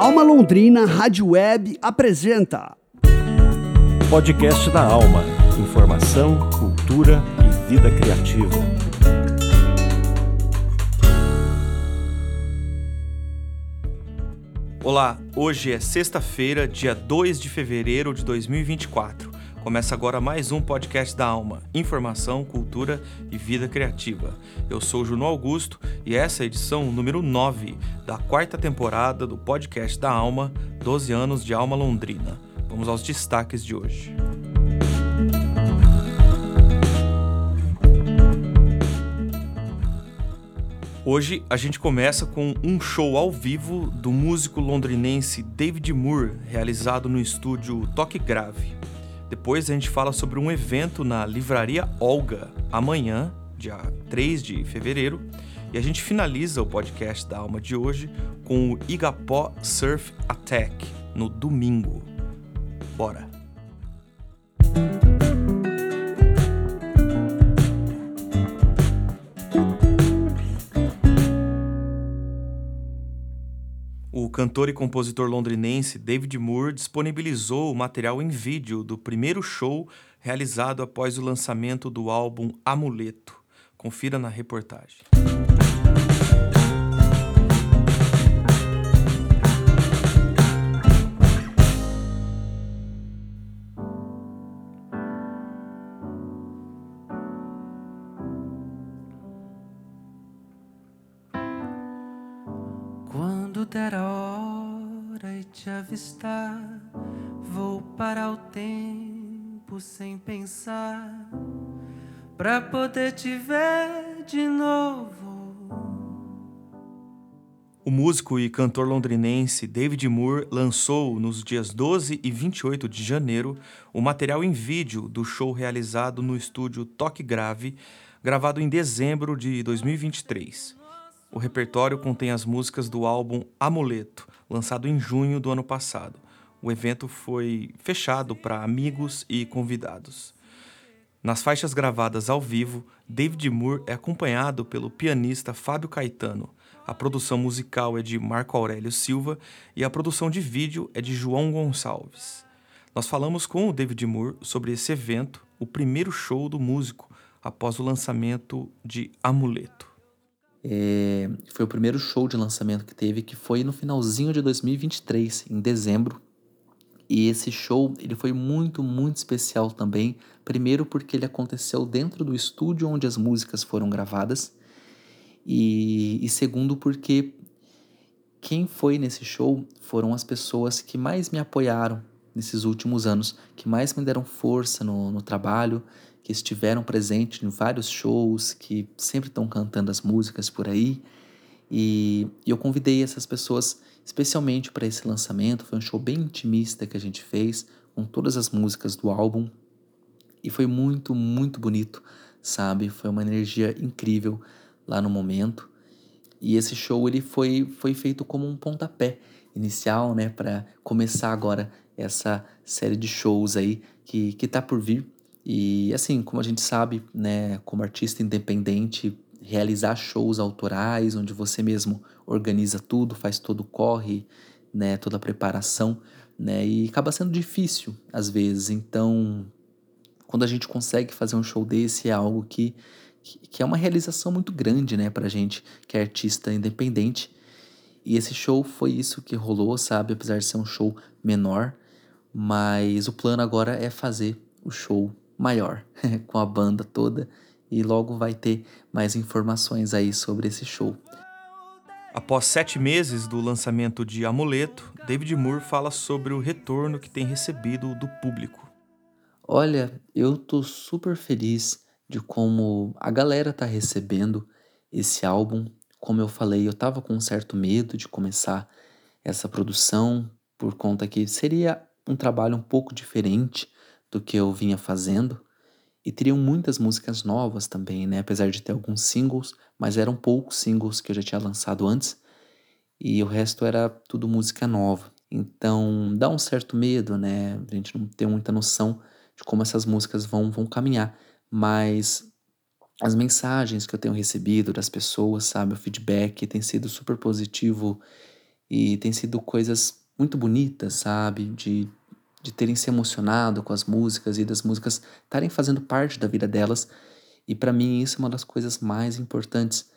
Alma Londrina Rádio Web apresenta Podcast da Alma. Informação, cultura e vida criativa. Olá, hoje é sexta-feira, dia 2 de fevereiro de 2024. Começa agora mais um podcast da Alma, informação, cultura e vida criativa. Eu sou Juno Augusto e essa é a edição número 9 da quarta temporada do podcast da Alma, 12 anos de Alma Londrina. Vamos aos destaques de hoje. Hoje a gente começa com um show ao vivo do músico londrinense David Moore, realizado no estúdio Toque Grave. Depois a gente fala sobre um evento na Livraria Olga, amanhã, dia 3 de fevereiro. E a gente finaliza o podcast da alma de hoje com o Igapó Surf Attack, no domingo. Bora! Cantor e compositor londrinense David Moore disponibilizou o material em vídeo do primeiro show realizado após o lançamento do álbum Amuleto. Confira na reportagem. E avistar, vou parar o tempo sem pensar, pra poder te ver de novo. O músico e cantor londrinense David Moore lançou nos dias 12 e 28 de janeiro o material em vídeo do show realizado no estúdio Toque Grave, gravado em dezembro de 2023. O repertório contém as músicas do álbum Amuleto, lançado em junho do ano passado. O evento foi fechado para amigos e convidados. Nas faixas gravadas ao vivo, David Moore é acompanhado pelo pianista Fábio Caetano. A produção musical é de Marco Aurélio Silva e a produção de vídeo é de João Gonçalves. Nós falamos com o David Moore sobre esse evento, o primeiro show do músico após o lançamento de Amuleto. É, foi o primeiro show de lançamento que teve, que foi no finalzinho de 2023, em dezembro. E esse show ele foi muito, muito especial também. Primeiro porque ele aconteceu dentro do estúdio onde as músicas foram gravadas. E, e segundo porque quem foi nesse show foram as pessoas que mais me apoiaram nesses últimos anos, que mais me deram força no, no trabalho, que estiveram presentes em vários shows, que sempre estão cantando as músicas por aí. E, e eu convidei essas pessoas especialmente para esse lançamento. Foi um show bem intimista que a gente fez, com todas as músicas do álbum. E foi muito, muito bonito, sabe? Foi uma energia incrível lá no momento. E esse show ele foi, foi feito como um pontapé inicial, né, para começar agora essa série de shows aí que, que tá por vir. E assim, como a gente sabe, né, como artista independente, realizar shows autorais, onde você mesmo organiza tudo, faz todo o corre, né, toda a preparação, né, e acaba sendo difícil às vezes. Então, quando a gente consegue fazer um show desse, é algo que, que é uma realização muito grande, né, pra gente que é artista independente. E esse show foi isso que rolou, sabe? Apesar de ser um show menor, mas o plano agora é fazer o show maior com a banda toda e logo vai ter mais informações aí sobre esse show. Após sete meses do lançamento de Amuleto, David Moore fala sobre o retorno que tem recebido do público. Olha, eu tô super feliz de como a galera tá recebendo esse álbum. Como eu falei, eu tava com um certo medo de começar essa produção por conta que seria um trabalho um pouco diferente do que eu vinha fazendo. E teriam muitas músicas novas também, né? Apesar de ter alguns singles, mas eram poucos singles que eu já tinha lançado antes. E o resto era tudo música nova. Então dá um certo medo, né? A gente não tem muita noção de como essas músicas vão, vão caminhar. Mas as mensagens que eu tenho recebido das pessoas, sabe? O feedback tem sido super positivo E tem sido coisas muito bonitas, sabe? De, de terem se emocionado com as músicas e das músicas estarem fazendo parte da vida delas. E para mim isso é uma das coisas mais importantes.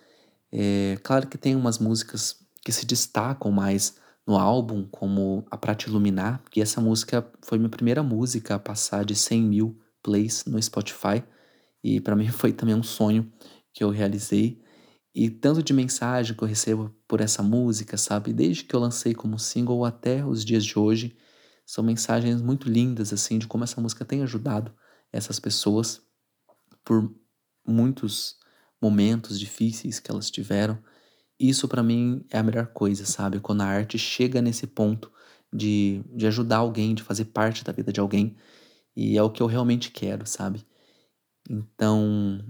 É, claro que tem umas músicas que se destacam mais no álbum, como A Pra Te Iluminar, que essa música foi minha primeira música a passar de 100 mil plays no Spotify. E para mim foi também um sonho que eu realizei. E tanto de mensagem que eu recebo por essa música, sabe? Desde que eu lancei como single até os dias de hoje, são mensagens muito lindas, assim, de como essa música tem ajudado essas pessoas por muitos momentos difíceis que elas tiveram. Isso para mim é a melhor coisa, sabe? Quando a arte chega nesse ponto de, de ajudar alguém, de fazer parte da vida de alguém. E é o que eu realmente quero, sabe? Então,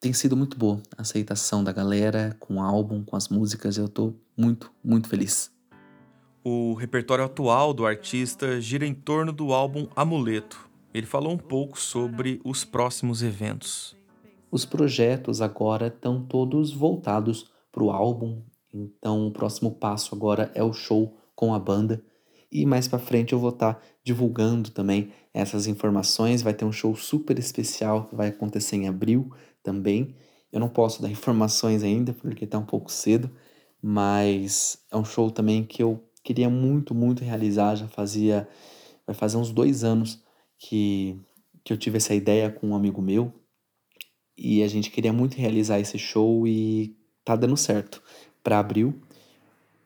tem sido muito boa a aceitação da galera com o álbum, com as músicas. Eu tô muito, muito feliz. O repertório atual do artista gira em torno do álbum Amuleto. Ele falou um pouco sobre os próximos eventos. Os projetos agora estão todos voltados para o álbum, então o próximo passo agora é o show com a banda. E mais para frente eu vou estar tá divulgando também essas informações. Vai ter um show super especial que vai acontecer em abril também. Eu não posso dar informações ainda porque está um pouco cedo, mas é um show também que eu queria muito, muito realizar. Já fazia, vai fazer uns dois anos que, que eu tive essa ideia com um amigo meu e a gente queria muito realizar esse show e tá dando certo para abril.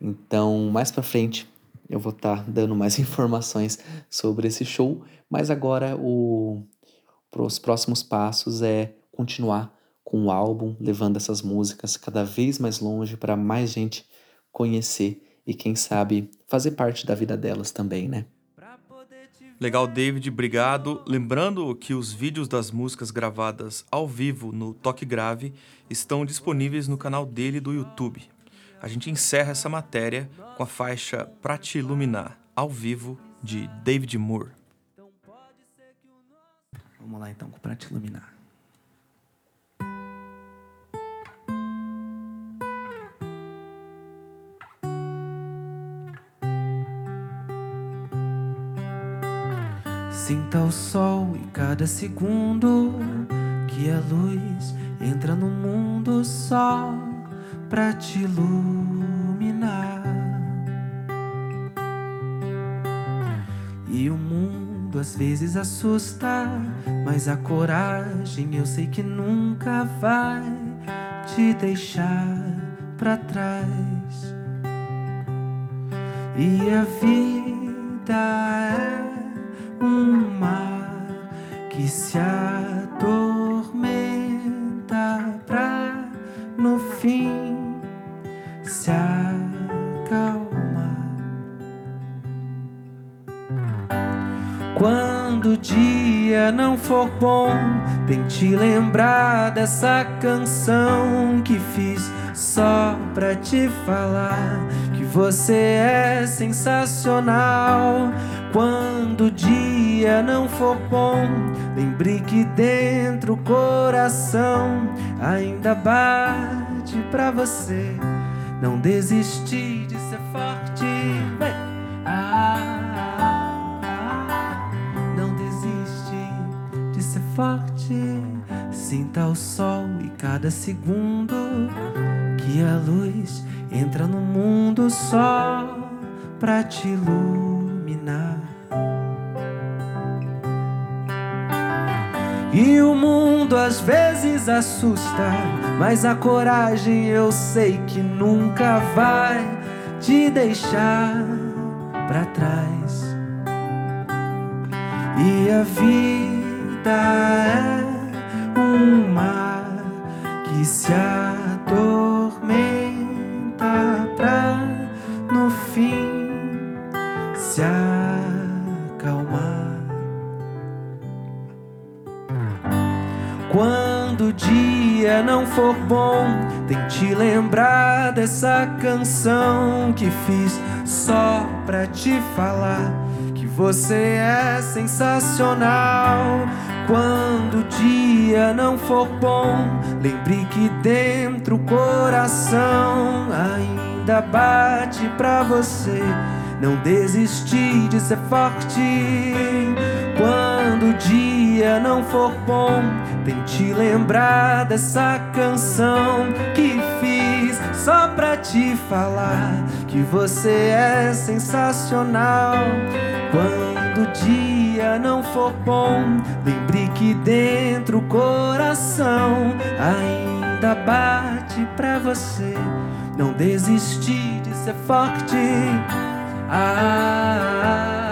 Então, mais para frente eu vou estar tá dando mais informações sobre esse show, mas agora o os próximos passos é continuar com o álbum, levando essas músicas cada vez mais longe para mais gente conhecer e quem sabe fazer parte da vida delas também, né? Legal, David, obrigado. Lembrando que os vídeos das músicas gravadas ao vivo no Toque Grave estão disponíveis no canal dele do YouTube. A gente encerra essa matéria com a faixa Pra Te Iluminar, ao vivo, de David Moore. Vamos lá então com Pra Te Iluminar. Sinta o sol e cada segundo que a luz entra no mundo só pra te iluminar. E o mundo às vezes assusta, mas a coragem eu sei que nunca vai te deixar pra trás. E a vida é um mar que se atormenta pra no fim se acalmar. Quando o dia não for bom, tente lembrar dessa canção que fiz só pra te falar que você é sensacional. Quando o dia não for bom, lembre que dentro o coração ainda bate pra você. Não desistir de ser forte. Vem. Ah, ah, ah, não desiste de ser forte. Sinta o sol e cada segundo que a luz entra no mundo só pra te iluminar. E o mundo às vezes assusta, mas a coragem eu sei que nunca vai te deixar para trás. E a vida é um mar que se atormenta for bom, tente lembrar dessa canção que fiz só pra te falar que você é sensacional. Quando o dia não for bom, lembre que dentro o coração ainda bate pra você não desistir de ser forte. Quando o dia não for bom, tente lembrar dessa canção que fiz só pra te falar que você é sensacional. Quando o dia não for bom, lembre que dentro o coração ainda bate pra você. Não desistir de ser forte. Ah,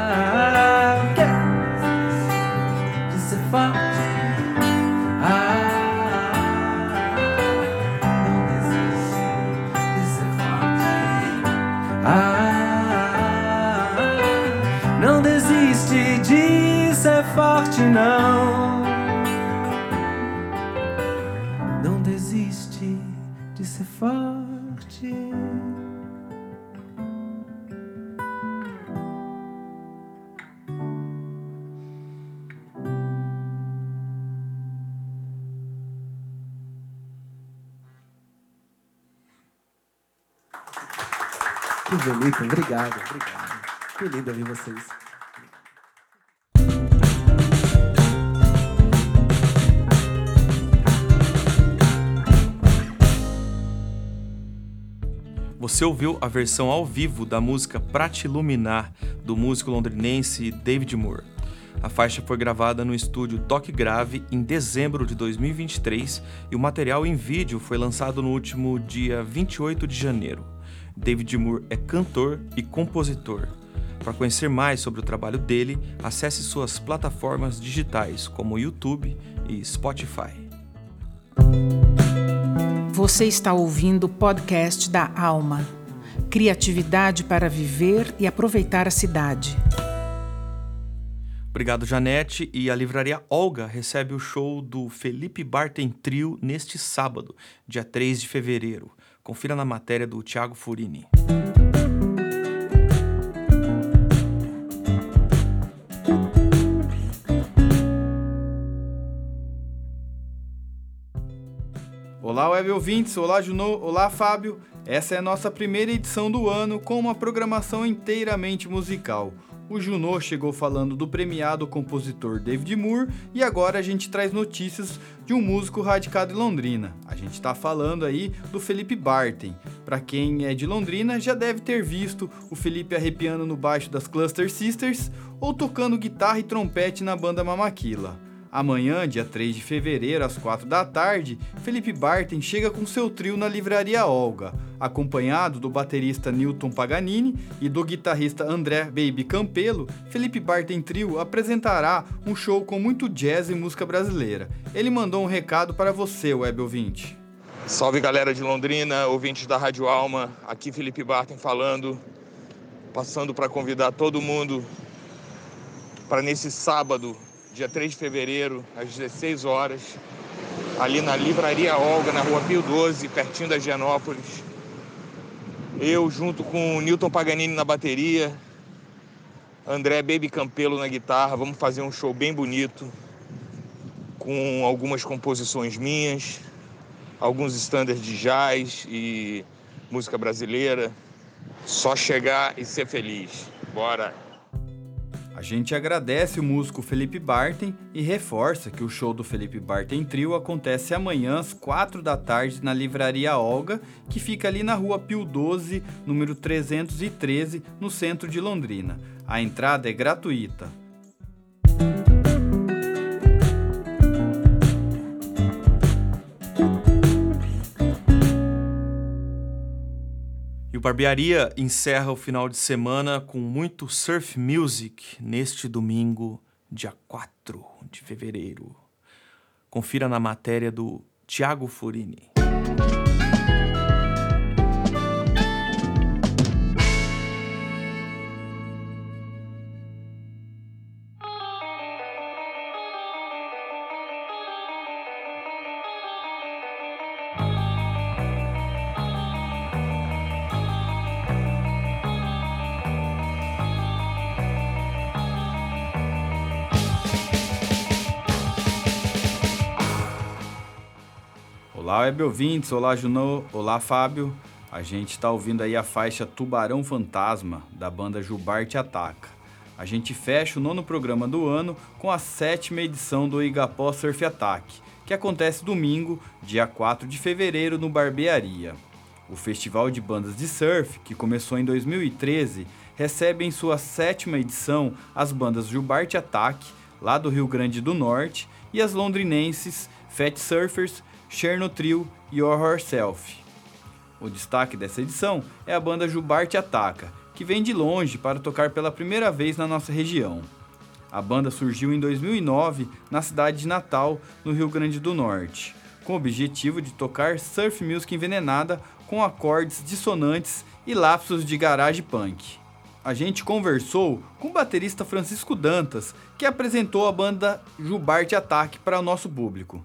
Forte. Ah, não desiste de ser forte. Ah, não desiste de ser forte, não. Não desiste de ser forte. Bonito, obrigado, obrigado. Que lindo ouvir vocês. Você ouviu a versão ao vivo da música Pra Te Iluminar, do músico londrinense David Moore. A faixa foi gravada no estúdio Toque Grave em dezembro de 2023 e o material em vídeo foi lançado no último dia 28 de janeiro. David Moore é cantor e compositor. Para conhecer mais sobre o trabalho dele, acesse suas plataformas digitais como YouTube e Spotify. Você está ouvindo o podcast da Alma. Criatividade para viver e aproveitar a cidade. Obrigado, Janete. E a livraria Olga recebe o show do Felipe Bartem Trio neste sábado, dia 3 de fevereiro. Confira na matéria do Thiago Furini. Olá, web ouvintes. Olá, Junô. Olá, Fábio. Essa é a nossa primeira edição do ano com uma programação inteiramente musical. O Junô chegou falando do premiado compositor David Moore e agora a gente traz notícias de um músico radicado em Londrina. A gente está falando aí do Felipe Bartem. Para quem é de Londrina já deve ter visto o Felipe arrepiando no baixo das Cluster Sisters ou tocando guitarra e trompete na banda Mamaquila. Amanhã, dia 3 de fevereiro, às 4 da tarde, Felipe Bartem chega com seu trio na Livraria Olga, acompanhado do baterista Newton Paganini e do guitarrista André Baby Campelo. Felipe Bartem Trio apresentará um show com muito jazz e música brasileira. Ele mandou um recado para você, web ouvinte. Salve galera de Londrina, ouvintes da Rádio Alma, aqui Felipe Bartem falando, passando para convidar todo mundo para nesse sábado, dia 3 de fevereiro, às 16 horas, ali na Livraria Olga, na rua Pio 12, pertinho da Higienópolis. Eu, junto com o Newton Paganini na bateria, André Baby Campelo na guitarra, vamos fazer um show bem bonito, com algumas composições minhas, alguns standards de jazz e música brasileira. Só chegar e ser feliz. Bora! A gente agradece o músico Felipe Bartem e reforça que o show do Felipe Bartem Trio acontece amanhã às 4 da tarde na Livraria Olga, que fica ali na rua Pio 12, número 313, no centro de Londrina. A entrada é gratuita. Barbearia encerra o final de semana com muito surf music neste domingo, dia 4 de fevereiro. Confira na matéria do Tiago Furini. Olá, web ouvintes. Olá, Junô. Olá, Fábio. A gente está ouvindo aí a faixa Tubarão Fantasma, da banda Jubarte Ataca. A gente fecha o nono programa do ano com a sétima edição do Igapó Surf Attack, que acontece domingo, dia 4 de fevereiro, no Barbearia. O festival de bandas de surf, que começou em 2013, recebe em sua sétima edição as bandas Jubarte Attack, lá do Rio Grande do Norte, e as londrinenses Fat Surfers, Cherno Trio e Horror Self. O destaque dessa edição é a banda Jubarte Ataca, que vem de longe para tocar pela primeira vez na nossa região. A banda surgiu em 2009 na cidade de Natal, no Rio Grande do Norte, com o objetivo de tocar surf music envenenada com acordes dissonantes e lapsos de garage punk. A gente conversou com o baterista Francisco Dantas, que apresentou a banda Jubarte Ataque para o nosso público.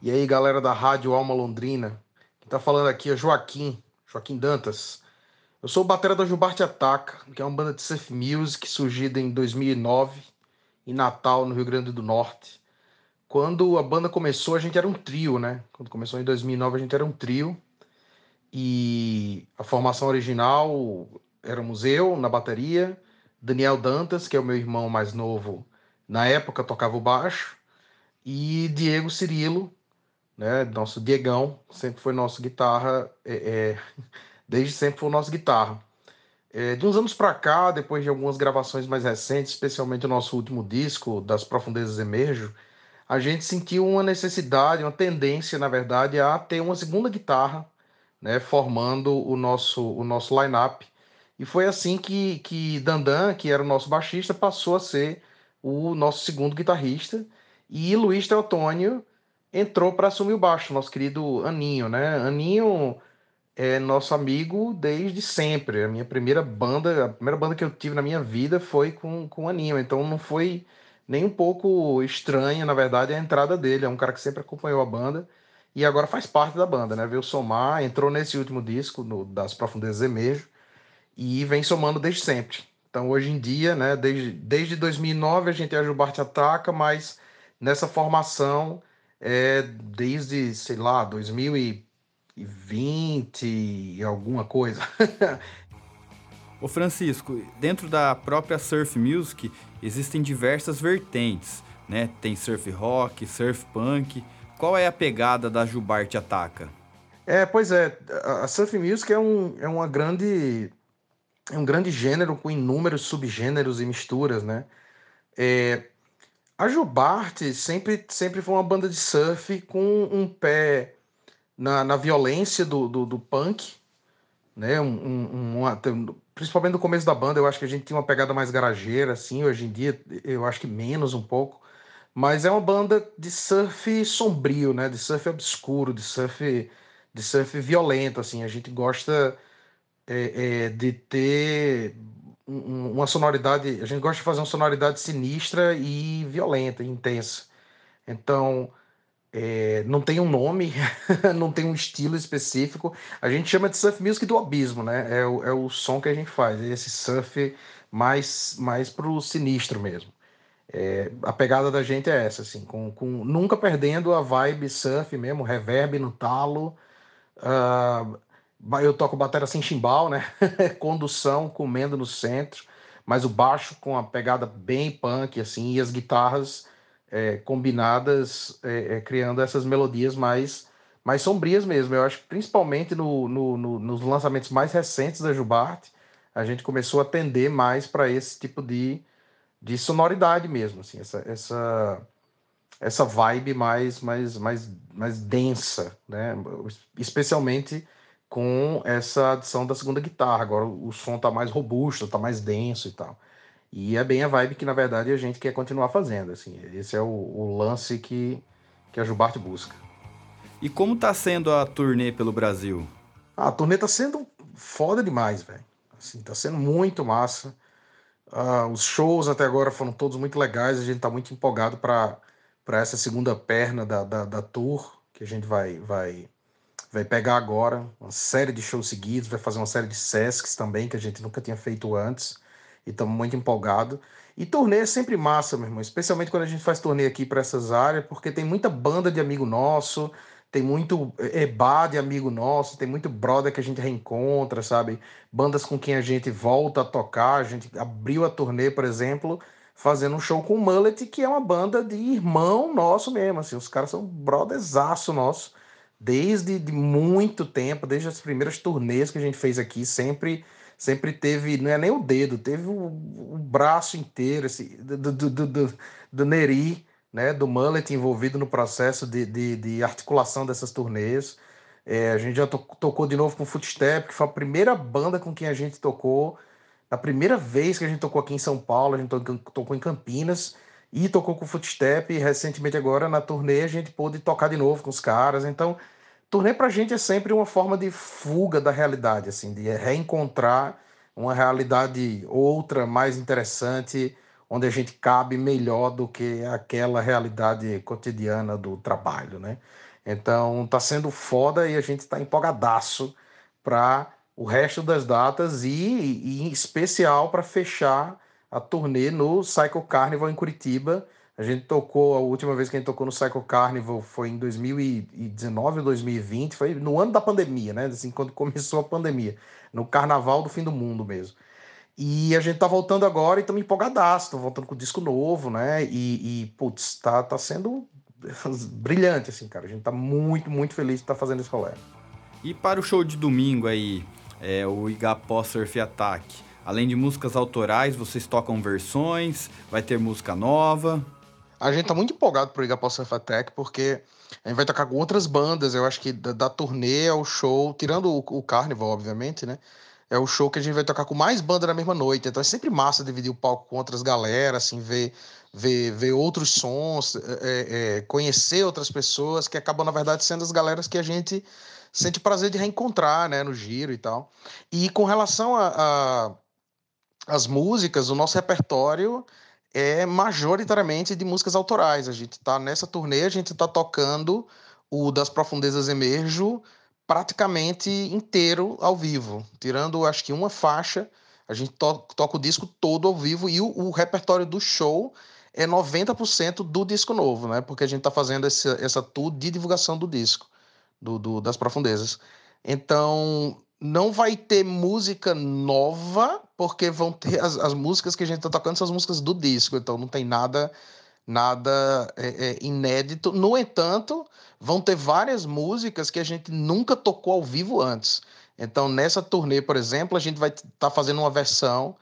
E aí, galera da Rádio Alma Londrina, tá falando aqui é Joaquim, Joaquim Dantas. Eu sou o batera da Jubarte Ataca, que é uma banda de surf music surgida em 2009 em Natal, no Rio Grande do Norte. Quando a banda começou, a gente era um trio, né? Quando começou em 2009, a gente era um trio. E a formação original éramos eu na bateria, Daniel Dantas, que é o meu irmão mais novo, na época tocava o baixo, e Diego Cirilo, né? Nosso Diegão sempre foi nosso guitarra, é, é, desde sempre foi o nosso guitarra. É, de uns anos para cá, depois de algumas gravações mais recentes, especialmente o nosso último disco, Das Profundezas Emerjo, a gente sentiu uma necessidade, uma tendência, na verdade, a ter uma segunda guitarra, né, formando o nosso, o nosso line-up. E foi assim que, que Dandan, que era o nosso baixista, passou a ser o nosso segundo guitarrista. E Luiz Teotônio entrou para assumir o baixo, nosso querido Aninho, né? Aninho é nosso amigo desde sempre. A minha primeira banda, a primeira banda que eu tive na minha vida foi com, com Aninho, então não foi nem um pouco estranha, na verdade, a entrada dele. É um cara que sempre acompanhou a banda e agora faz parte da banda, né? Veio somar, entrou nesse último disco, no, das Profundezas Emejo, e vem somando desde sempre. Então, hoje em dia, né, desde, desde 2009 a gente é a Jubarte Ataca, mas nessa formação é, desde, sei lá, 2020 e alguma coisa. Ô Francisco, dentro da própria surf music existem diversas vertentes, né? Tem surf rock, surf punk. Qual é a pegada da Jubarte Ataca? É, pois é, a surf music é, um, é uma grande é um grande gênero com inúmeros subgêneros e misturas, né? É, a Jubarte sempre, sempre foi uma banda de surf com um pé na, na violência do, do, do punk, né? Um, um, principalmente no começo da banda, eu acho que a gente tinha uma pegada mais garageira, assim. Hoje em dia, eu acho que menos um pouco. Mas é uma banda de surf sombrio, né? De surf obscuro, de surf, de surf violento, assim. A gente gosta é, é, de ter uma sonoridade. A gente gosta de fazer uma sonoridade sinistra e violenta, intensa. Então, é, não tem um nome, não tem um estilo específico. A gente chama de surf music do abismo, né? É o, é o som que a gente faz, é esse surf mais, mais pro sinistro mesmo. É, a pegada da gente é essa, assim, com, com nunca perdendo a vibe surf mesmo, reverb no talo. Uh, eu toco bateria sem chimbal, né? Condução, comendo no centro, mas o baixo com a pegada bem punk, assim, e as guitarras é, combinadas, é, é, criando essas melodias mais, mais sombrias mesmo. Eu acho que principalmente no, no, no, nos lançamentos mais recentes da Jubarte, a gente começou a tender mais para esse tipo de, de sonoridade mesmo, assim, essa, essa, essa vibe mais, mais, mais, mais densa, né? Especialmente com essa adição da segunda guitarra. Agora o som tá mais robusto, tá mais denso e tal. E é bem a vibe que, na verdade, a gente quer continuar fazendo. Assim, esse é o, o lance que, que a Jubarte busca. E como tá sendo a turnê pelo Brasil? Ah, a turnê tá sendo foda demais, velho. Assim, tá sendo muito massa. Uh, os shows até agora foram todos muito legais. A gente tá muito empolgado para essa segunda perna da, da, da tour que a gente vai, vai vai pegar agora uma série de shows seguidos, vai fazer uma série de Sescs também, que a gente nunca tinha feito antes, e estamos muito empolgados. E turnê é sempre massa, meu irmão, especialmente quando a gente faz turnê aqui para essas áreas, porque tem muita banda de amigo nosso, tem muito EBA de amigo nosso, tem muito brother que a gente reencontra, sabe? Bandas com quem a gente volta a tocar. A gente abriu a turnê, por exemplo, fazendo um show com o Mullet, que é uma banda de irmão nosso mesmo. Assim, os caras são brotherzaço nosso desde de muito tempo, desde as primeiras turnês que a gente fez aqui, sempre sempre teve, não é nem o dedo, teve o, o braço inteiro assim, do, do, do, do, Neri, né, do Mullet envolvido no processo de, de, de articulação dessas turnês. É, a gente já to tocou de novo com o Footstep, que foi a primeira banda com quem a gente tocou. A primeira vez que a gente tocou aqui em São Paulo, a gente tocou em Campinas e tocou com o Footstep. E recentemente, agora na turnê, a gente pôde tocar de novo com os caras. Então, turnê pra gente é sempre uma forma de fuga da realidade, assim, de reencontrar uma realidade outra, mais interessante, onde a gente cabe melhor do que aquela realidade cotidiana do trabalho, né? Então, tá sendo foda e a gente está empolgadaço para o resto das datas e, e em especial para fechar a turnê no Cycle Carnival em Curitiba. A gente tocou, a última vez que a gente tocou no Cycle Carnival foi em 2019 ou 2020, foi no ano da pandemia, né? Assim, quando começou a pandemia, no carnaval do fim do mundo mesmo. E a gente tá voltando agora e estamos empolgadaço, voltando com disco novo, né? E, e putz, tá, tá sendo brilhante, assim, cara. A gente tá muito, muito feliz de estar tá fazendo esse rolê. E para o show de domingo aí, é, o Igapó Surf Attack, além de músicas autorais, vocês tocam versões, vai ter música nova? A gente tá muito empolgado pro Igapó Surf Attack, porque a gente vai tocar com outras bandas, eu acho que da, da turnê ao show, tirando o, o Carnival, obviamente, né? É o show que a gente vai tocar com mais banda na mesma noite. Então é sempre massa dividir o palco com outras galera, assim, ver, ver, ver outros sons, é, é, conhecer outras pessoas, que acabam, na verdade, sendo as galeras que a gente sente prazer de reencontrar, né, no giro e tal. E com relação a as músicas, o nosso repertório é majoritariamente de músicas autorais. A gente está nessa turnê, a gente está tocando o Das Profundezas Emerjo praticamente inteiro ao vivo, tirando acho que uma faixa. A gente to toca o disco todo ao vivo e o, o repertório do show é 90% do disco novo, né? Porque a gente está fazendo essa, essa tour de divulgação do disco, do, do, das profundezas. Então, não vai ter música nova, porque vão ter as, as músicas que a gente está tocando são as músicas do disco, então não tem nada nada é, é, inédito. No entanto, vão ter várias músicas que a gente nunca tocou ao vivo antes. Então, nessa turnê, por exemplo, a gente vai estar tá fazendo uma versão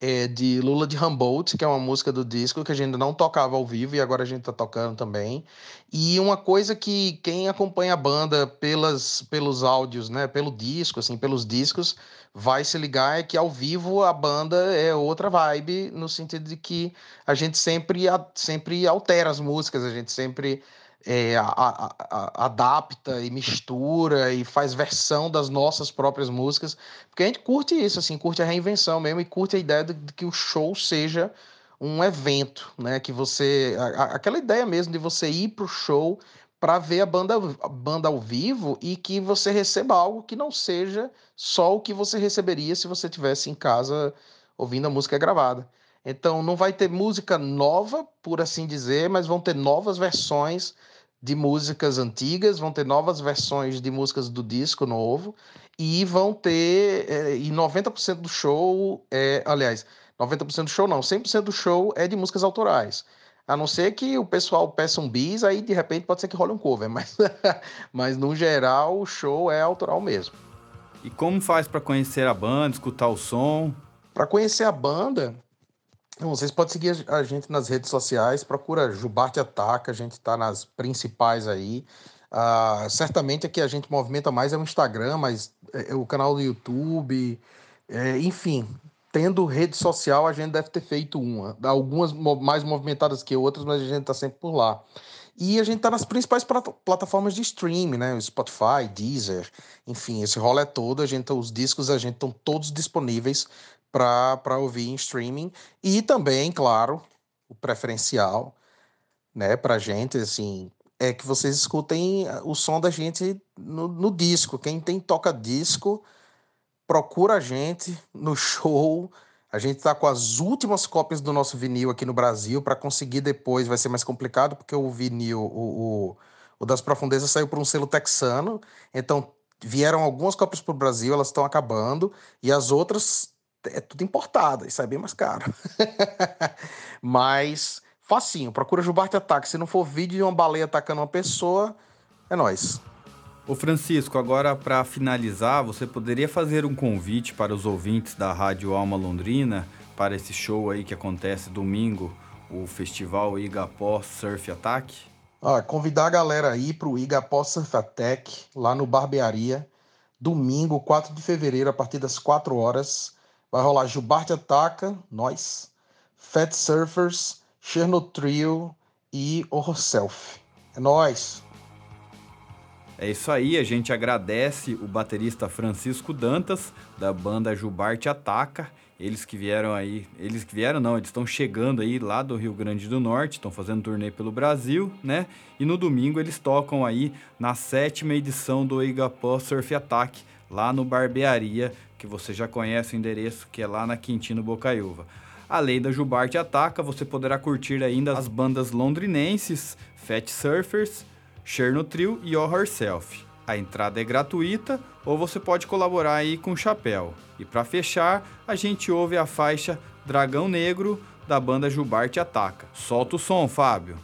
é, de Lula de Humboldt, que é uma música do disco que a gente não tocava ao vivo e agora a gente está tocando também. E uma coisa que quem acompanha a banda pelas, pelos áudios, né, pelo disco, assim, pelos discos, vai se ligar é que ao vivo a banda é outra vibe, no sentido de que a gente sempre, sempre altera as músicas, a gente sempre é, a, a, a, adapta e mistura e faz versão das nossas próprias músicas, porque a gente curte isso, assim, curte a reinvenção mesmo e curte a ideia de, de que o show seja um evento, né? Que você. aquela ideia mesmo de você ir pro show para ver a banda, a banda ao vivo e que você receba algo que não seja só o que você receberia se você tivesse em casa ouvindo a música gravada. Então não vai ter música nova, por assim dizer, mas vão ter novas versões de músicas antigas, vão ter novas versões de músicas do disco novo e vão ter é, e 90% do show é, aliás, 90% do show não, 100% do show é de músicas autorais. A não ser que o pessoal peça um bis, aí de repente pode ser que role um cover, mas, mas no geral o show é autoral mesmo. E como faz para conhecer a banda, escutar o som? Para conhecer a banda, vocês podem seguir a gente nas redes sociais, procura Jubarte Ataca, a gente está nas principais aí. Uh, certamente aqui a gente movimenta mais é o Instagram, mas é, é o canal do YouTube, é, enfim, tendo rede social, a gente deve ter feito uma. Algumas mais movimentadas que outras, mas a gente está sempre por lá. E a gente está nas principais plataformas de streaming, né? Spotify, Deezer, enfim, esse rolê é todo. A gente, os discos a gente estão todos disponíveis para ouvir em streaming. E também, claro, o preferencial, né, para gente, assim, é que vocês escutem o som da gente no, no disco. Quem tem toca disco, procura a gente no show. A gente está com as últimas cópias do nosso vinil aqui no Brasil para conseguir depois vai ser mais complicado porque o vinil, o, o, O das Profundezas saiu por um selo texano, então vieram algumas cópias para o Brasil, elas estão acabando, e as outras é tudo importada, isso é bem mais caro. Mas facinho, procura Jubarte Ataque. Se não for vídeo de uma baleia atacando uma pessoa, é nós. Ô Francisco, agora para finalizar, você poderia fazer um convite para os ouvintes da Rádio Alma Londrina para esse show aí que acontece domingo, o Festival Igapó Surf Attack? Ah, convidar a galera aí para o Igapó Surf Attack, lá no Barbearia, domingo, 4 de fevereiro, a partir das 4 horas. Vai rolar Jubarte Ataca, nós, Fat Surfers, Cherno Trio e Horror Self. É nóis! É isso aí, a gente agradece o baterista Francisco Dantas, da banda Jubarte Ataca. Eles que vieram aí, eles que vieram não, eles estão chegando aí lá do Rio Grande do Norte, estão fazendo turnê pelo Brasil, né? E no domingo eles tocam aí na sétima edição do Igapó Surf Attack, lá no Barbearia, que você já conhece o endereço, que é lá na Quintino Bocaiúva. Além da Jubarte Ataca, você poderá curtir ainda as bandas londrinenses Fat Surfers, Cherno Trio e Horror Self. A entrada é gratuita ou você pode colaborar aí com o chapéu. E para fechar, a gente ouve a faixa Dragão Negro da banda Jubarte Ataca. Solta o som, Fábio.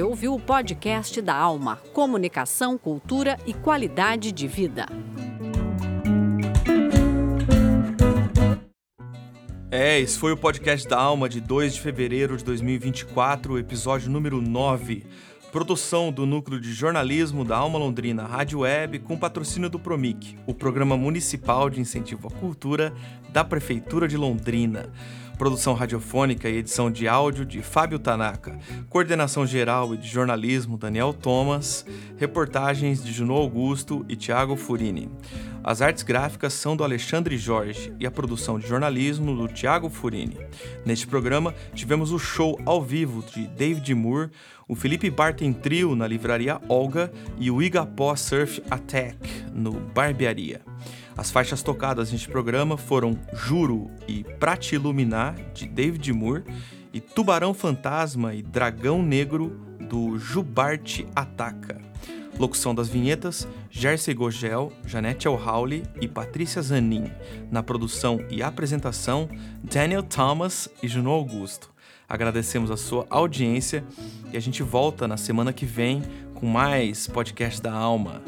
Você ouviu o podcast da Alma: Comunicação, Cultura e Qualidade de Vida. É, esse foi o podcast da Alma de 2 de fevereiro de 2024, episódio número 9. Produção do Núcleo de Jornalismo da Alma Londrina Rádio Web com patrocínio do Promic, o Programa Municipal de Incentivo à Cultura da Prefeitura de Londrina. Produção radiofônica e edição de áudio de Fábio Tanaka. Coordenação geral e de jornalismo Daniel Thomas. Reportagens de Juno Augusto e Tiago Furini. As artes gráficas são do Alexandre Jorge e a produção de jornalismo do Tiago Furini. Neste programa, tivemos o show ao vivo de David Moore, o Felipe Barton Trio na livraria Olga e o Igapó Surf Attack no Barbearia. As faixas tocadas neste programa foram Juro e Pra Te Iluminar, de David Moore, e Tubarão Fantasma e Dragão Negro, do Jubarte Ataca. Locução das vinhetas, Jersey Gogel, Janete O'Howley e Patrícia Zanin. Na produção e apresentação, Daniel Thomas e Juno Augusto. Agradecemos a sua audiência e a gente volta na semana que vem com mais podcast da Alma.